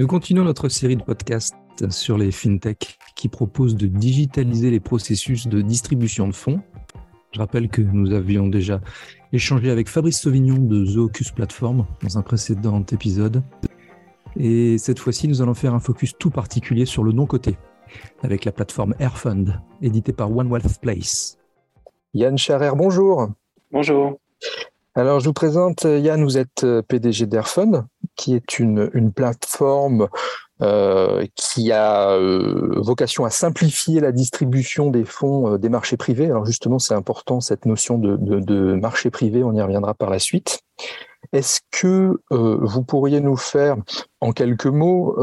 Nous continuons notre série de podcasts sur les fintechs qui proposent de digitaliser les processus de distribution de fonds. Je rappelle que nous avions déjà échangé avec Fabrice Sauvignon de The Platform dans un précédent épisode. Et cette fois-ci, nous allons faire un focus tout particulier sur le non-côté avec la plateforme Airfund, éditée par One Wealth Place. Yann Charer, bonjour. Bonjour. Alors, je vous présente Yann, vous êtes PDG d'Airfund, qui est une, une plateforme euh, qui a euh, vocation à simplifier la distribution des fonds euh, des marchés privés. Alors justement, c'est important cette notion de, de, de, marché privé, on y reviendra par la suite. Est-ce que vous pourriez nous faire en quelques mots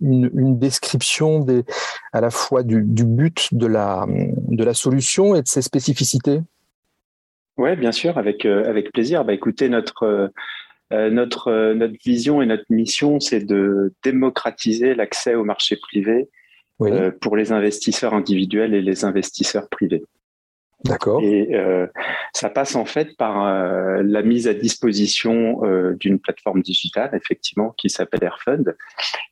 une, une, description des, à la fois du, du, but de la, de la solution et de ses spécificités? Oui, bien sûr, avec, avec plaisir. Bah, écoutez, notre euh, notre, euh, notre vision et notre mission, c'est de démocratiser l'accès au marché privé euh, pour les investisseurs individuels et les investisseurs privés. D'accord. Et euh, ça passe en fait par euh, la mise à disposition euh, d'une plateforme digitale, effectivement, qui s'appelle Airfund,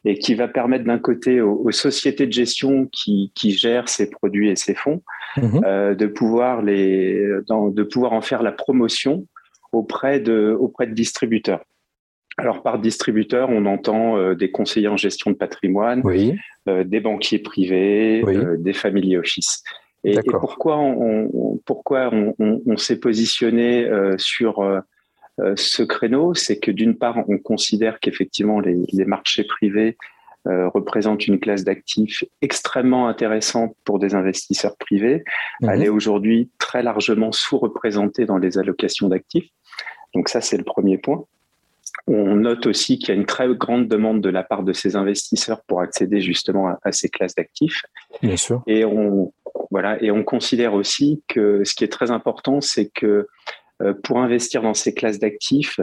et qui va permettre d'un côté aux, aux, sociétés de gestion qui, qui gèrent ces produits et ces fonds mmh. de pouvoir les, dans, de pouvoir en faire la promotion auprès de, auprès de distributeurs. Alors par distributeur, on entend euh, des conseillers en gestion de patrimoine, oui. euh, des banquiers privés, oui. euh, des family office. Et, et pourquoi on, on pourquoi on, on s'est positionné euh, sur euh, ce créneau, c'est que d'une part, on considère qu'effectivement les, les, marchés privés représentent une classe d'actifs extrêmement intéressante pour des investisseurs privés. Mmh. Elle est aujourd'hui très largement sous-représentée dans les allocations d'actifs. Donc ça, c'est le premier point. On note aussi qu'il y a une très grande demande de la part de ces investisseurs pour accéder justement à, à ces classes d'actifs. Bien sûr. Et on, voilà, et on considère aussi que ce qui est très important, c'est que euh, pour investir dans ces classes d'actifs,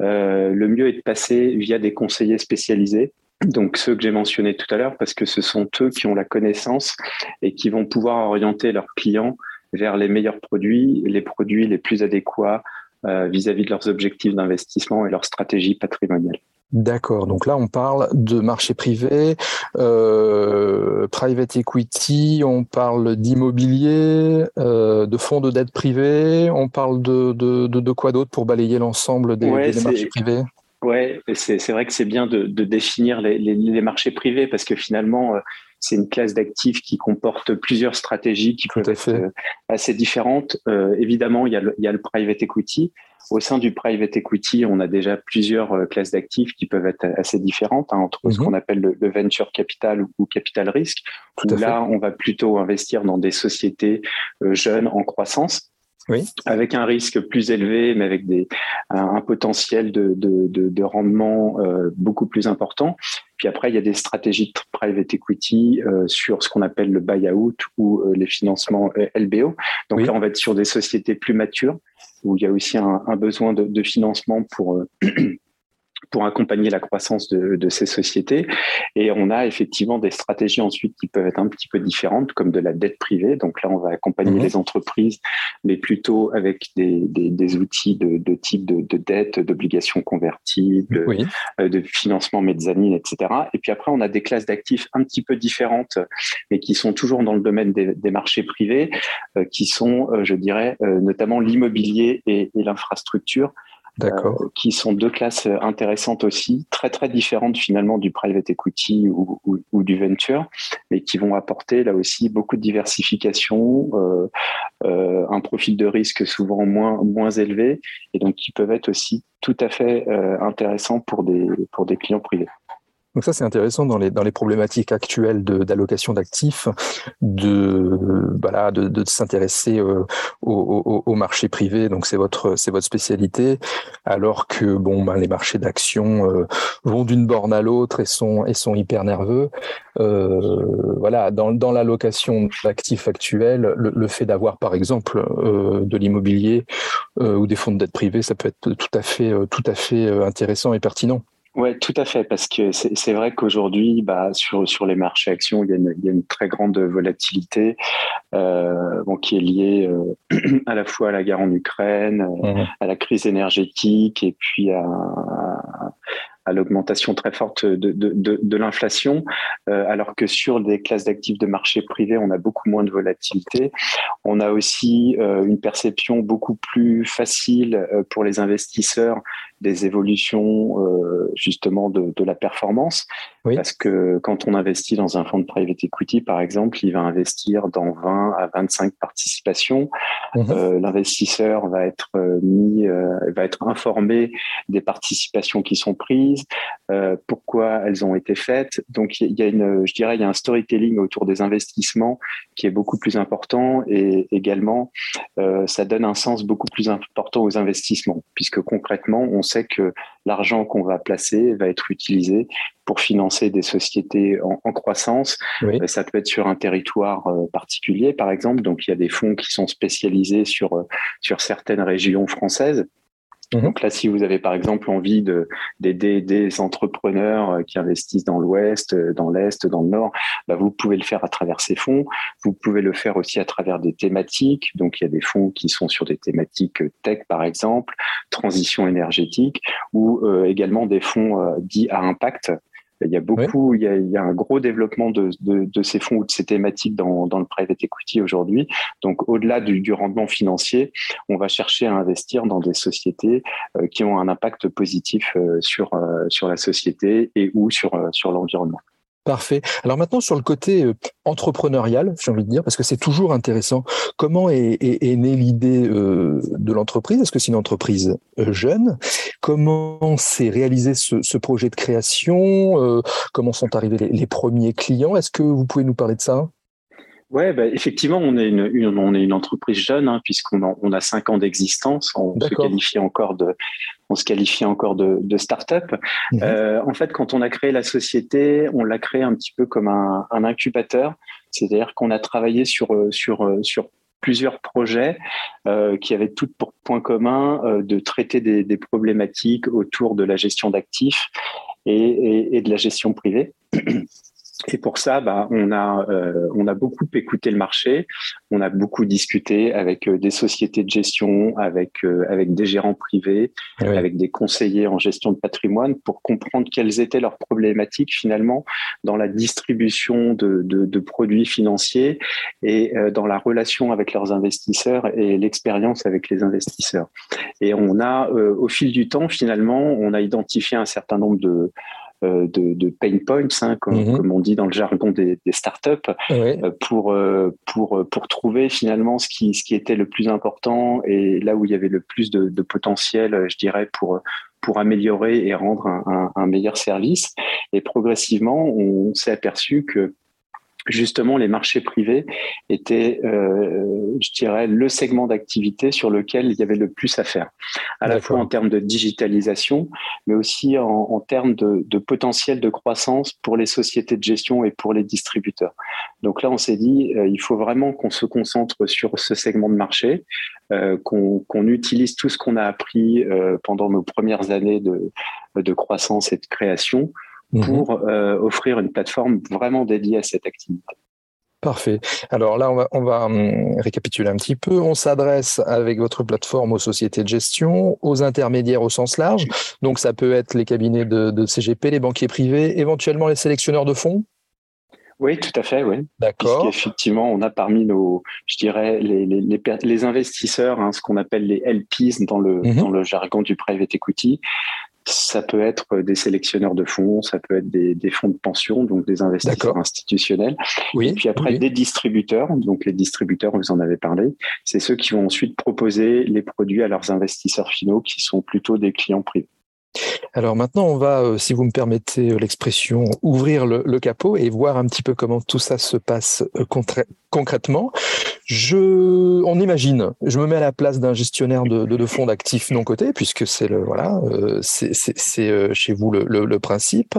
euh, le mieux est de passer via des conseillers spécialisés. Donc ceux que j'ai mentionnés tout à l'heure, parce que ce sont eux qui ont la connaissance et qui vont pouvoir orienter leurs clients vers les meilleurs produits, les produits les plus adéquats vis-à-vis -vis de leurs objectifs d'investissement et leur stratégie patrimoniale. D'accord. Donc là, on parle de marché privé, euh, private equity, on parle d'immobilier, euh, de fonds de dette privée, on parle de, de, de, de quoi d'autre pour balayer l'ensemble des, ouais, des marchés privés? Ouais, c'est vrai que c'est bien de, de, définir les, les, les, marchés privés parce que finalement, euh, c'est une classe d'actifs qui comporte plusieurs stratégies qui peuvent être assez différentes. Euh, évidemment, il y, a le, il y, a le, private equity. Au sein du private equity, on a déjà plusieurs euh, classes d'actifs qui peuvent être assez différentes hein, entre mm -hmm. ce qu'on appelle le, le, venture capital ou, capital risque. Où là, on va plutôt investir dans des sociétés euh, jeunes en croissance oui. avec un risque plus élevé, mais avec des, un, potentiel de, de, de, de rendement euh, beaucoup plus important. Puis après, il y a des stratégies de private equity euh, sur ce qu'on appelle le buy-out ou euh, les financements LBO. Donc oui. là, on va être sur des sociétés plus matures où il y a aussi un, besoin de, de, financement pour pour accompagner la croissance de, de, ces sociétés. Et on a effectivement des stratégies ensuite qui peuvent être un petit peu différentes, comme de la dette privée. Donc là, on va accompagner mmh. les entreprises, mais plutôt avec des, des, des outils de, de, type de, de dette, d'obligations convertibles, oui. euh, de financement mezzanine, etc. Et puis après, on a des classes d'actifs un petit peu différentes, mais qui sont toujours dans le domaine des, des marchés privés, euh, qui sont, euh, je dirais, euh, notamment l'immobilier et, et l'infrastructure Euh, qui sont deux classes intéressantes aussi, très très différentes finalement du private equity ou, du venture, mais qui vont apporter là aussi beaucoup de diversification, euh, euh, un profil de risque souvent moins moins élevé, et donc qui peuvent être aussi tout à fait euh, intéressants pour des clients privés. Donc ça, c'est intéressant dans les, dans les problématiques actuelles d'allocation d'actifs, de, voilà, de, s'intéresser euh, au, au, marché privé. Donc c'est votre, votre spécialité, alors que bon, ben, les marchés d'actions euh, vont d'une borne à l'autre et sont, et sont hyper nerveux. Euh, voilà, dans, dans l'allocation d'actifs actuels, le, fait d'avoir par exemple euh, de l'immobilier ou des fonds de dette privée, ça peut être tout à fait, tout à fait intéressant et pertinent. Oui, tout à fait, parce que c'est vrai qu'aujourd'hui, bah, sur, sur les marchés actions, il y a une, il y a une très grande volatilité euh, bon, qui est liée euh, à la fois à la guerre en Ukraine, mmh. à la crise énergétique et puis à, à l'augmentation très forte de, de, de, de l'inflation, alors que sur des classes d'actifs de marché privé, on a beaucoup moins de volatilité. On a aussi une perception beaucoup plus facile pour les investisseurs des évolutions euh, justement de, de, la performance. Parce que quand on investit dans un fonds de private equity, par exemple, il va investir dans 20 à 25 participations. Mhm. Euh, L'investisseur va être euh, mis, euh, va être informé des participations qui sont prises, pourquoi elles ont été faites. Donc il y a une, je dirais, il y a un storytelling autour des investissements qui est beaucoup plus important et également ça donne un sens beaucoup plus important aux investissements, puisque concrètement on sait que l'argent qu'on va placer va être utilisé pour financer des sociétés en, croissance. Euh, ça peut être sur un territoire euh, particulier, par exemple. Donc, il y a des fonds qui sont spécialisés sur, euh, sur certaines régions françaises. Mhm. Donc là, si vous avez par exemple envie d'aider des entrepreneurs euh, qui investissent dans l'Ouest, euh, dans l'Est, dans le Nord, bah, vous pouvez le faire à travers ces fonds. Vous pouvez le faire aussi à travers des thématiques. Donc il y a des fonds qui sont sur des thématiques tech par exemple, transition énergétique, ou euh, également des fonds dits à impact. Il y a beaucoup, il, y a, il, y a, un gros développement de, de, de, ces fonds ou de ces thématiques dans, dans le private equity aujourd'hui. Donc, au-delà du, du, rendement financier, on va chercher à investir dans des sociétés euh, qui ont un impact positif euh, sur, euh, sur la société et ou sur, sur l'environnement. Parfait. Alors maintenant, sur le côté euh, entrepreneurial, j'ai envie de dire, parce que c'est toujours intéressant, comment est, née l'idée euh, de l'entreprise? Est-ce que c'est une entreprise euh, jeune? Comment s'est réalisé ce, projet de création? Comment sont arrivés les premiers clients? Est-ce que vous pouvez nous parler de ça? Ouais, bah, effectivement, on est une, on est une entreprise jeune hein, puisqu'on a, on a cinq ans d'existence. On se qualifie encore de, on se qualifie encore de, de start-up. Mhm. Euh, en fait, quand on a créé la société, on l'a créé un petit peu comme un, un incubateur, c'est-à-dire qu'on a travaillé sur sur sur plusieurs projets euh, qui avaient toutes pour point commun euh, de traiter des, des, problématiques autour de la gestion d'actifs et, et, et de la gestion privée. Et pour ça, bah, on a euh, on a beaucoup écouté le marché, on a beaucoup discuté avec euh, des sociétés de gestion, avec euh, avec des gérants privés, avec des conseillers en gestion de patrimoine pour comprendre quelles étaient leurs problématiques finalement dans la distribution de, de, de produits financiers et dans la relation avec leurs investisseurs et l'expérience avec les investisseurs. Et on a au fil du temps finalement, on a identifié un certain nombre de euh, de, de, pain points, hein, comme, mhm. comme, on dit dans le jargon des, des startups, euh, pour, euh, pour, pour trouver finalement ce qui, ce qui était le plus important et là où il y avait le plus de, de potentiel, je dirais, pour, pour améliorer et rendre un, un, un meilleur service. Et progressivement, on s'est aperçu que justement les marchés privés étaient, euh, je dirais, le segment d'activité sur lequel il y avait le plus à faire, à la fois en termes de digitalisation, mais aussi en, en termes de, de, potentiel de croissance pour les sociétés de gestion et pour les distributeurs. Donc là, on s'est dit, euh, il faut vraiment qu'on se concentre sur ce segment de marché, euh, qu'on utilise tout ce qu'on a appris euh, pendant nos premières années de, de croissance et de création Mhm. pour euh, offrir une plateforme vraiment dédiée à cette activité. Parfait. Alors là, on va, on va hum, récapituler un petit peu. On s'adresse avec votre plateforme aux sociétés de gestion, aux intermédiaires au sens large. Donc ça peut être les cabinets de, de CGP, les banquiers privés, éventuellement les sélectionneurs de fonds? Oui, tout à fait, oui. D'accord. Effectivement, on a parmi nos, je dirais, les, les, les, les investisseurs, hein, ce qu'on appelle les LPs dans le, mhm. dans le jargon du private equity, ça peut être des sélectionneurs de fonds, ça peut être des, des fonds de pension, donc des investisseurs institutionnels. Oui, et puis après, des distributeurs. Donc les distributeurs, vous en avez parlé, c'est ceux qui vont ensuite proposer les produits à leurs investisseurs finaux, qui sont plutôt des clients privés. Alors maintenant, on va, euh, si vous me permettez euh, l'expression, ouvrir le, le, capot et voir un petit peu comment tout ça se passe euh, concrètement. Je, on imagine, je me mets à la place d'un gestionnaire de, de, de fonds d'actifs non cotés, puisque c'est le voilà, c'est chez vous le, le, le, principe.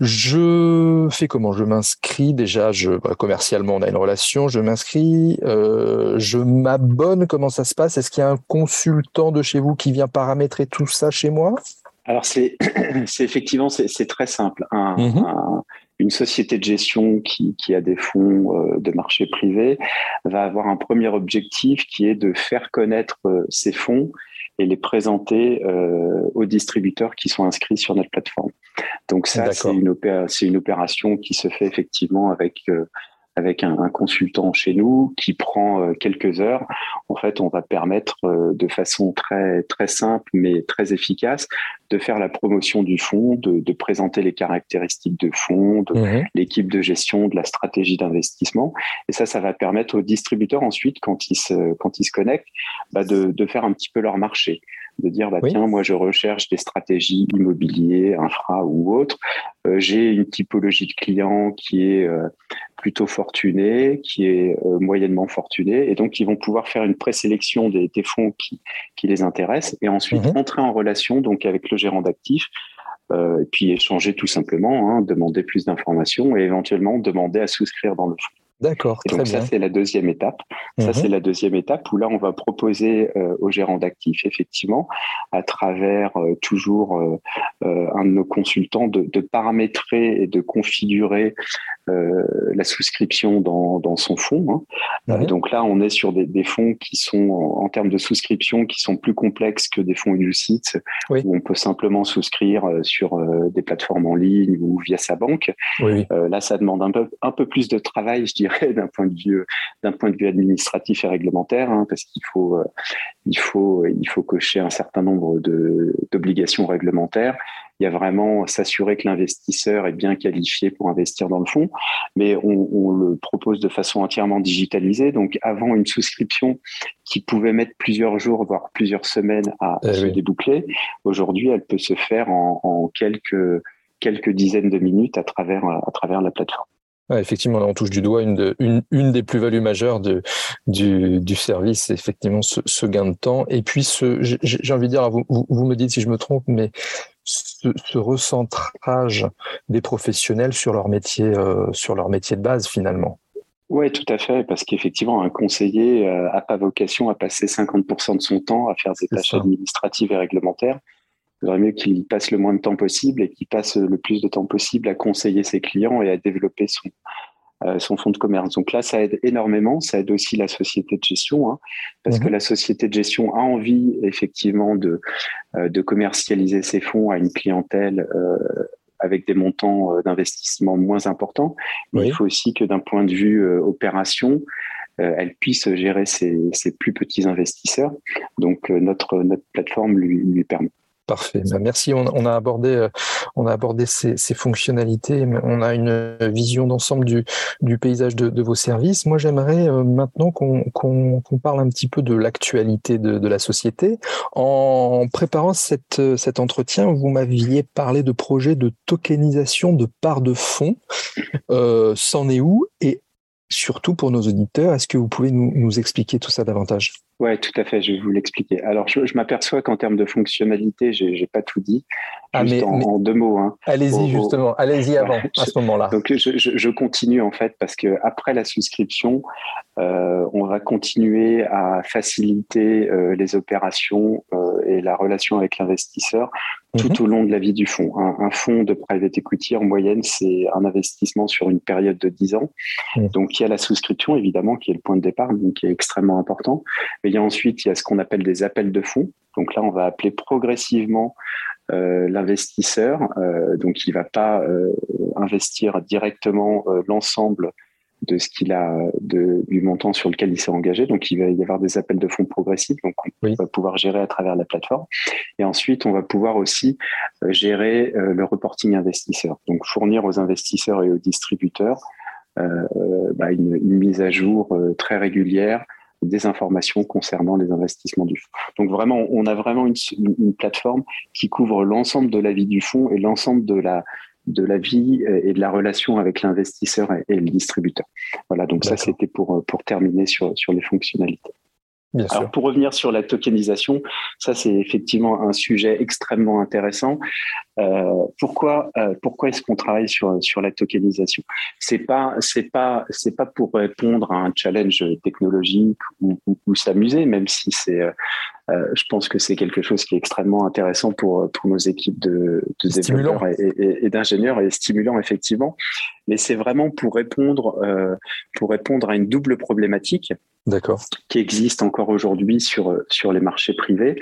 Je fais comment? Je m'inscris déjà. Je bah, commercialement, on a une relation. Je m'inscris. Euh, je m'abonne. Comment ça se passe? Est-ce qu'il y a un consultant de chez vous qui vient paramétrer tout ça chez moi? Alors c'est effectivement c'est très simple. Un, mhm. un, une société de gestion qui, qui a des fonds euh, de marché privé va avoir un premier objectif qui est de faire connaître euh, ses fonds et les présenter aux distributeurs qui sont inscrits sur notre plateforme. Donc ça, c'est une, une, opération qui se fait effectivement avec avec un, consultant chez nous qui prend euh, quelques heures. En fait, on va permettre euh, de façon très très simple mais très efficace de faire la promotion du fonds, de, de présenter les caractéristiques de fonds, de mhm. l'équipe de gestion, de la stratégie d'investissement. Et ça, ça va permettre aux distributeurs ensuite, quand ils se quand ils se connectent, bah de, de faire un petit peu leur marché de dire bah, tiens moi je recherche des stratégies immobilières, infra ou autres. Euh, j'ai une typologie de clients qui est euh, plutôt fortunée qui est euh, moyennement fortunée. Et donc ils vont pouvoir faire une présélection des, des fonds qui, qui les intéressent et ensuite mhm. entrer en relation donc avec le gérant d'actifs et puis échanger tout simplement hein, demander plus d'informations et éventuellement demander à souscrire dans le fonds D'accord. Donc ça, c'est la deuxième étape. Ça, c'est mhm. la deuxième étape où là, on va proposer euh, aux gérants d'actifs, effectivement, à travers euh, toujours euh, un de nos consultants, de, de, paramétrer et de configurer la souscription dans, dans son fonds. Hein. Donc là, on est sur des, des fonds qui sont, en, termes de souscription, qui sont plus complexes que des fonds UCITS, oui. où on peut simplement souscrire sur des plateformes en ligne ou via sa banque. Oui. là, ça demande un peu, un peu plus de travail, je dirais d'un point de vue d'un point de vue administratif et réglementaire, hein, parce qu'il faut euh, il faut il faut cocher un certain nombre de d'obligations réglementaires. Il y a vraiment s'assurer que l'investisseur est bien qualifié pour investir dans le fonds, mais on, on, le propose de façon entièrement digitalisée. Donc, avant une souscription qui pouvait mettre plusieurs jours, voire plusieurs semaines à, eh se déboucler, aujourd'hui, elle peut se faire en, en quelques quelques dizaines de minutes à travers à travers la plateforme effectivement, on touche du doigt une, une, une des plus-values majeures de, du, du service, c'est effectivement ce, ce, gain de temps. Et puis, j'ai envie de dire, vous, vous, me dites si je me trompe, mais ce, ce recentrage des professionnels sur leur métier, euh, sur leur métier de base, finalement. Oui, tout à fait, parce qu'effectivement, un conseiller n'a euh, pas vocation à passer 50% de son temps à faire des tâches administratives et réglementaires. Il vaudrait mieux qu'il passe le moins de temps possible et qu'il passe le plus de temps possible à conseiller ses clients et à développer son, euh, son fonds de commerce. Donc là, ça aide énormément. Ça aide aussi la société de gestion, hein, parce que mhm. la société de gestion a envie effectivement de, euh, de commercialiser ses fonds à une clientèle euh, avec des montants d'investissement moins importants. Mais il faut aussi que d'un point de vue opération, elle puisse gérer ses, ses, plus petits investisseurs. Donc notre, notre plateforme lui, lui permet. Parfait. Bah, merci. On, a abordé, euh, on a abordé ces, fonctionnalités. On a une vision d'ensemble du, paysage de, vos services. Moi, j'aimerais euh, maintenant qu'on parle un petit peu de l'actualité de, la société. En préparant cet entretien, vous m'aviez parlé de projets de tokenisation de parts de fonds. Euh, C'en est où? Et surtout pour nos auditeurs, est-ce que vous pouvez nous expliquer tout ça davantage? Oui, tout à fait, je vais vous l'expliquer. Alors, je, m'aperçois qu'en termes de fonctionnalité, j'ai n'ai pas tout dit. Ah, juste en, deux mots. Hein. Allez-y, justement, allez-y avant, à ce moment-là. Donc, je, je, continue, en fait, parce que après la souscription, euh, on va continuer à faciliter euh, les opérations euh, et la relation avec l'investisseur tout mhm. au long de la vie du fonds. Un, un, fonds de private equity, en moyenne, c'est un investissement sur une période de 10 ans. Mhm. Donc, il y a la souscription, évidemment, qui est le point de départ, donc qui est extrêmement important. Ensuite, il y a ce qu'on appelle des appels de fonds. Donc là, on va appeler progressivement euh, l'investisseur. Euh, donc, il ne va pas euh, investir directement l'ensemble de ce qu'il a, de, du montant sur lequel il s'est engagé. Donc, il va y avoir des appels de fonds progressifs, donc on va pouvoir gérer à travers la plateforme. Et ensuite, on va pouvoir aussi gérer le reporting investisseur, donc fournir aux investisseurs et aux distributeurs euh, bah, une, une, mise à jour très régulière des informations concernant les investissements du fonds. Donc vraiment, on a vraiment une, une plateforme qui couvre l'ensemble de la vie du fonds et l'ensemble de la de la vie et de la relation avec l'investisseur et, le distributeur. Voilà, donc ça c'était pour pour terminer sur sur les fonctionnalités. Alors pour revenir sur la tokenisation, ça c'est effectivement un sujet extrêmement intéressant. Euh, pourquoi euh, pourquoi est-ce qu'on travaille sur sur la tokenisation? C'est pas c'est pas c'est pas pour répondre à un challenge technologique ou, ou, s'amuser, même si c'est euh, euh, je pense que c'est quelque chose qui est extrêmement intéressant pour pour nos équipes de, de développeurs et, et, et d'ingénieurs et stimulant effectivement. Mais c'est vraiment pour répondre euh, pour répondre à une double problématique qui existe encore aujourd'hui sur, sur les marchés privés,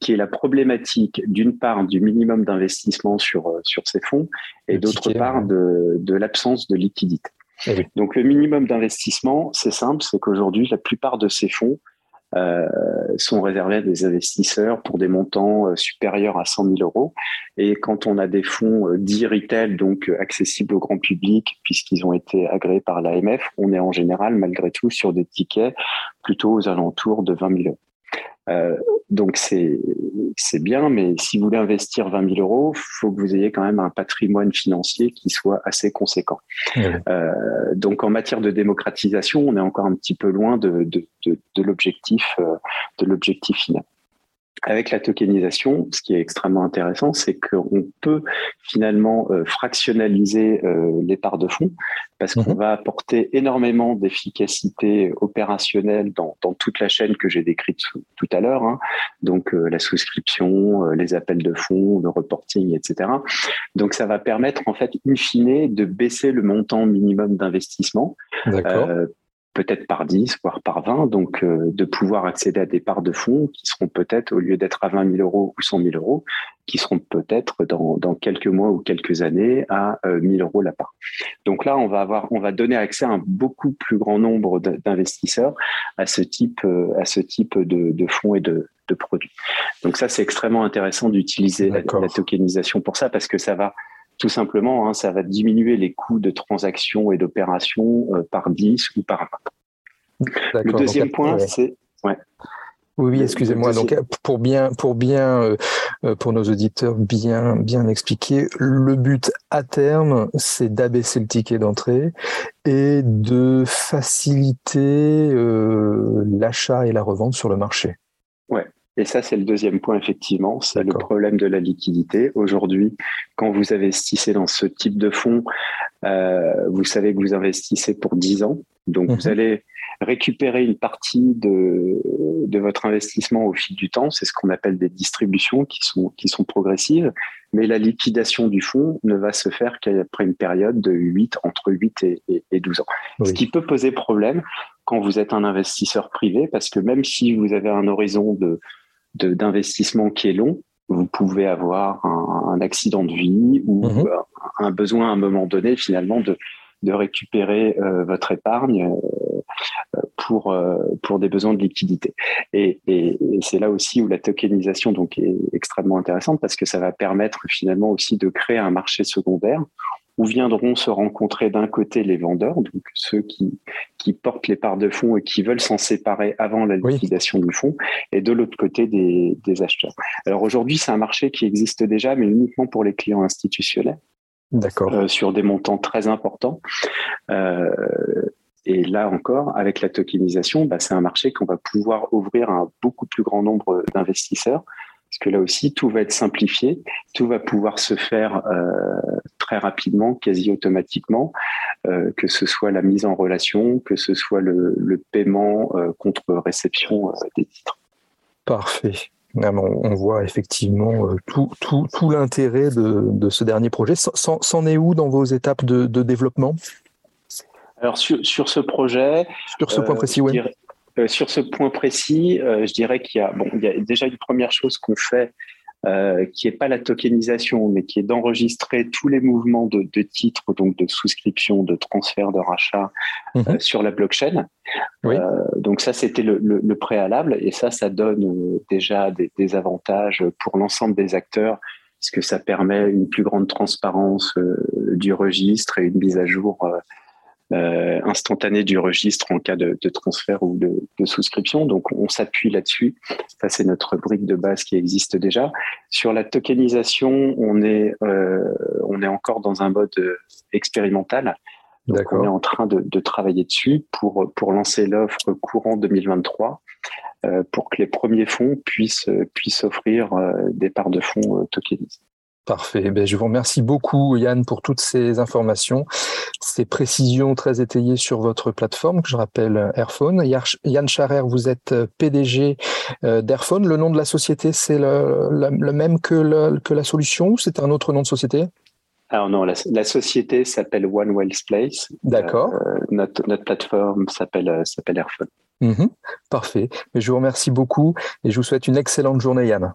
qui est la problématique d'une part du minimum d'investissement sur, sur ces fonds et d'autre part de, de l'absence de liquidité. Eh Donc le minimum d'investissement, c'est simple, c'est qu'aujourd'hui, la plupart de ces fonds euh, sont réservés à des investisseurs pour des montants euh, supérieurs à 100 000 euros. Et quand on a des fonds euh, dits retail, donc accessibles au grand public, puisqu'ils ont été agréés par l'AMF, on est en général, malgré tout, sur des tickets plutôt aux alentours de 20 000 euros. Euh, donc c'est c'est bien, mais si vous voulez investir 20 000 euros, faut que vous ayez quand même un patrimoine financier qui soit assez conséquent. Euh, donc en matière de démocratisation, on est encore un petit peu loin de de, de, de l'objectif euh, de l'objectif final. Avec la tokenisation, ce qui est extrêmement intéressant, c'est qu'on peut finalement euh, fractionnaliser euh, les parts de fonds parce qu'on mhm. va apporter énormément d'efficacité opérationnelle dans, toute la chaîne que j'ai décrite tout à l'heure, hein. donc euh, la souscription, les appels de fonds, le reporting, etc. Donc ça va permettre en fait, in fine, de baisser le montant minimum d'investissement peut-être par 10, voire par 20, donc euh, de pouvoir accéder à des parts de fonds qui seront peut-être, au lieu d'être à 20 000 euros ou 100 000 euros, qui seront peut-être dans, dans, quelques mois ou quelques années à euh, 1000 euros la part. Donc là, on va avoir, on va donner accès à un beaucoup plus grand nombre d'investisseurs à ce type, euh, à ce type de, de fonds et de, de produits. Donc ça, c'est extrêmement intéressant d'utiliser la, la, tokenisation pour ça parce que ça va tout simplement, hein, ça va diminuer les coûts de transaction et d'opération euh, par 10 ou par 20. Le deuxième point, c'est... Ouais. Oui, excusez-moi. Donc, pour bien, pour bien, euh, euh, pour nos auditeurs, bien, bien expliquer, le but à terme, c'est d'abaisser le ticket d'entrée et de faciliter l'achat et la revente sur le marché. Et ça, c'est le deuxième point, effectivement, c'est le problème de la liquidité. Aujourd'hui, quand vous investissez dans ce type de fonds, euh, vous savez que vous investissez pour 10 ans. Donc, vous mhm. allez récupérer une partie de, de votre investissement au fil du temps. C'est ce qu'on appelle des distributions qui sont, qui sont progressives. Mais la liquidation du fonds ne va se faire qu'après une période de 8, entre 8 et, et, 12 ans. Ce qui peut poser problème quand vous êtes un investisseur privé, parce que même si vous avez un horizon de d'investissement qui est long, vous pouvez avoir un, accident de vie ou mhm. un besoin à un moment donné finalement de, de récupérer euh, votre épargne euh, pour, euh, pour des besoins de liquidité. Et, et, et c'est là aussi où la tokenisation donc, est extrêmement intéressante parce que ça va permettre finalement aussi de créer un marché secondaire où viendront se rencontrer d'un côté les vendeurs, donc ceux qui, qui portent les parts de fonds et qui veulent s'en séparer avant la liquidation du fonds, et de l'autre côté des, des, acheteurs. Alors aujourd'hui, c'est un marché qui existe déjà, mais uniquement pour les clients institutionnels. D'accord. Euh, sur des montants très importants. Euh, et là encore, avec la tokenisation, bah, c'est un marché qu'on va pouvoir ouvrir à un beaucoup plus grand nombre d'investisseurs parce que là aussi, tout va être simplifié, tout va pouvoir se faire euh, très rapidement, quasi automatiquement, euh, que ce soit la mise en relation, que ce soit le, paiement euh, contre réception des titres. Parfait. On voit effectivement tout, tout, tout l'intérêt de, ce dernier projet. C'en est où dans vos étapes de, développement? Alors sur, sur, ce projet, sur ce point précis, oui. Euh, sur ce point précis, euh, je dirais qu'il y a, bon, il y a déjà une première chose qu'on fait euh, qui n'est pas la tokenisation, mais qui est d'enregistrer tous les mouvements de, de, titres, donc de souscription, de transfert, de rachat mhm. sur la blockchain. Oui. donc ça, c'était le, le, le, préalable, et ça, ça donne déjà des, des avantages pour l'ensemble des acteurs, puisque ça permet une plus grande transparence du registre et une mise à jour euh, instantané du registre en cas de, de transfert ou de, de, souscription. Donc, on s'appuie là-dessus. Ça, c'est notre brique de base qui existe déjà. Sur la tokenisation, on est, euh, on est encore dans un mode expérimental. Donc, on est en train de, de travailler dessus pour, pour lancer l'offre courant 2023 euh, pour que les premiers fonds puissent, puissent offrir euh, des parts de fonds euh, tokenisées. Parfait. Ben, je vous remercie beaucoup, Yann, pour toutes ces informations, ces précisions très étayées sur votre plateforme, que je rappelle Airphone. Yann Charer, vous êtes euh, PDG euh, d'Airphone. Le nom de la société, c'est le, même que, que la solution ou c'est un autre nom de société? Alors non, la, société s'appelle One Wells Place. D'accord. Euh, notre, notre, plateforme s'appelle s'appelle Airphone. Mhm. parfait. Mais je vous remercie beaucoup et je vous souhaite une excellente journée, Yann.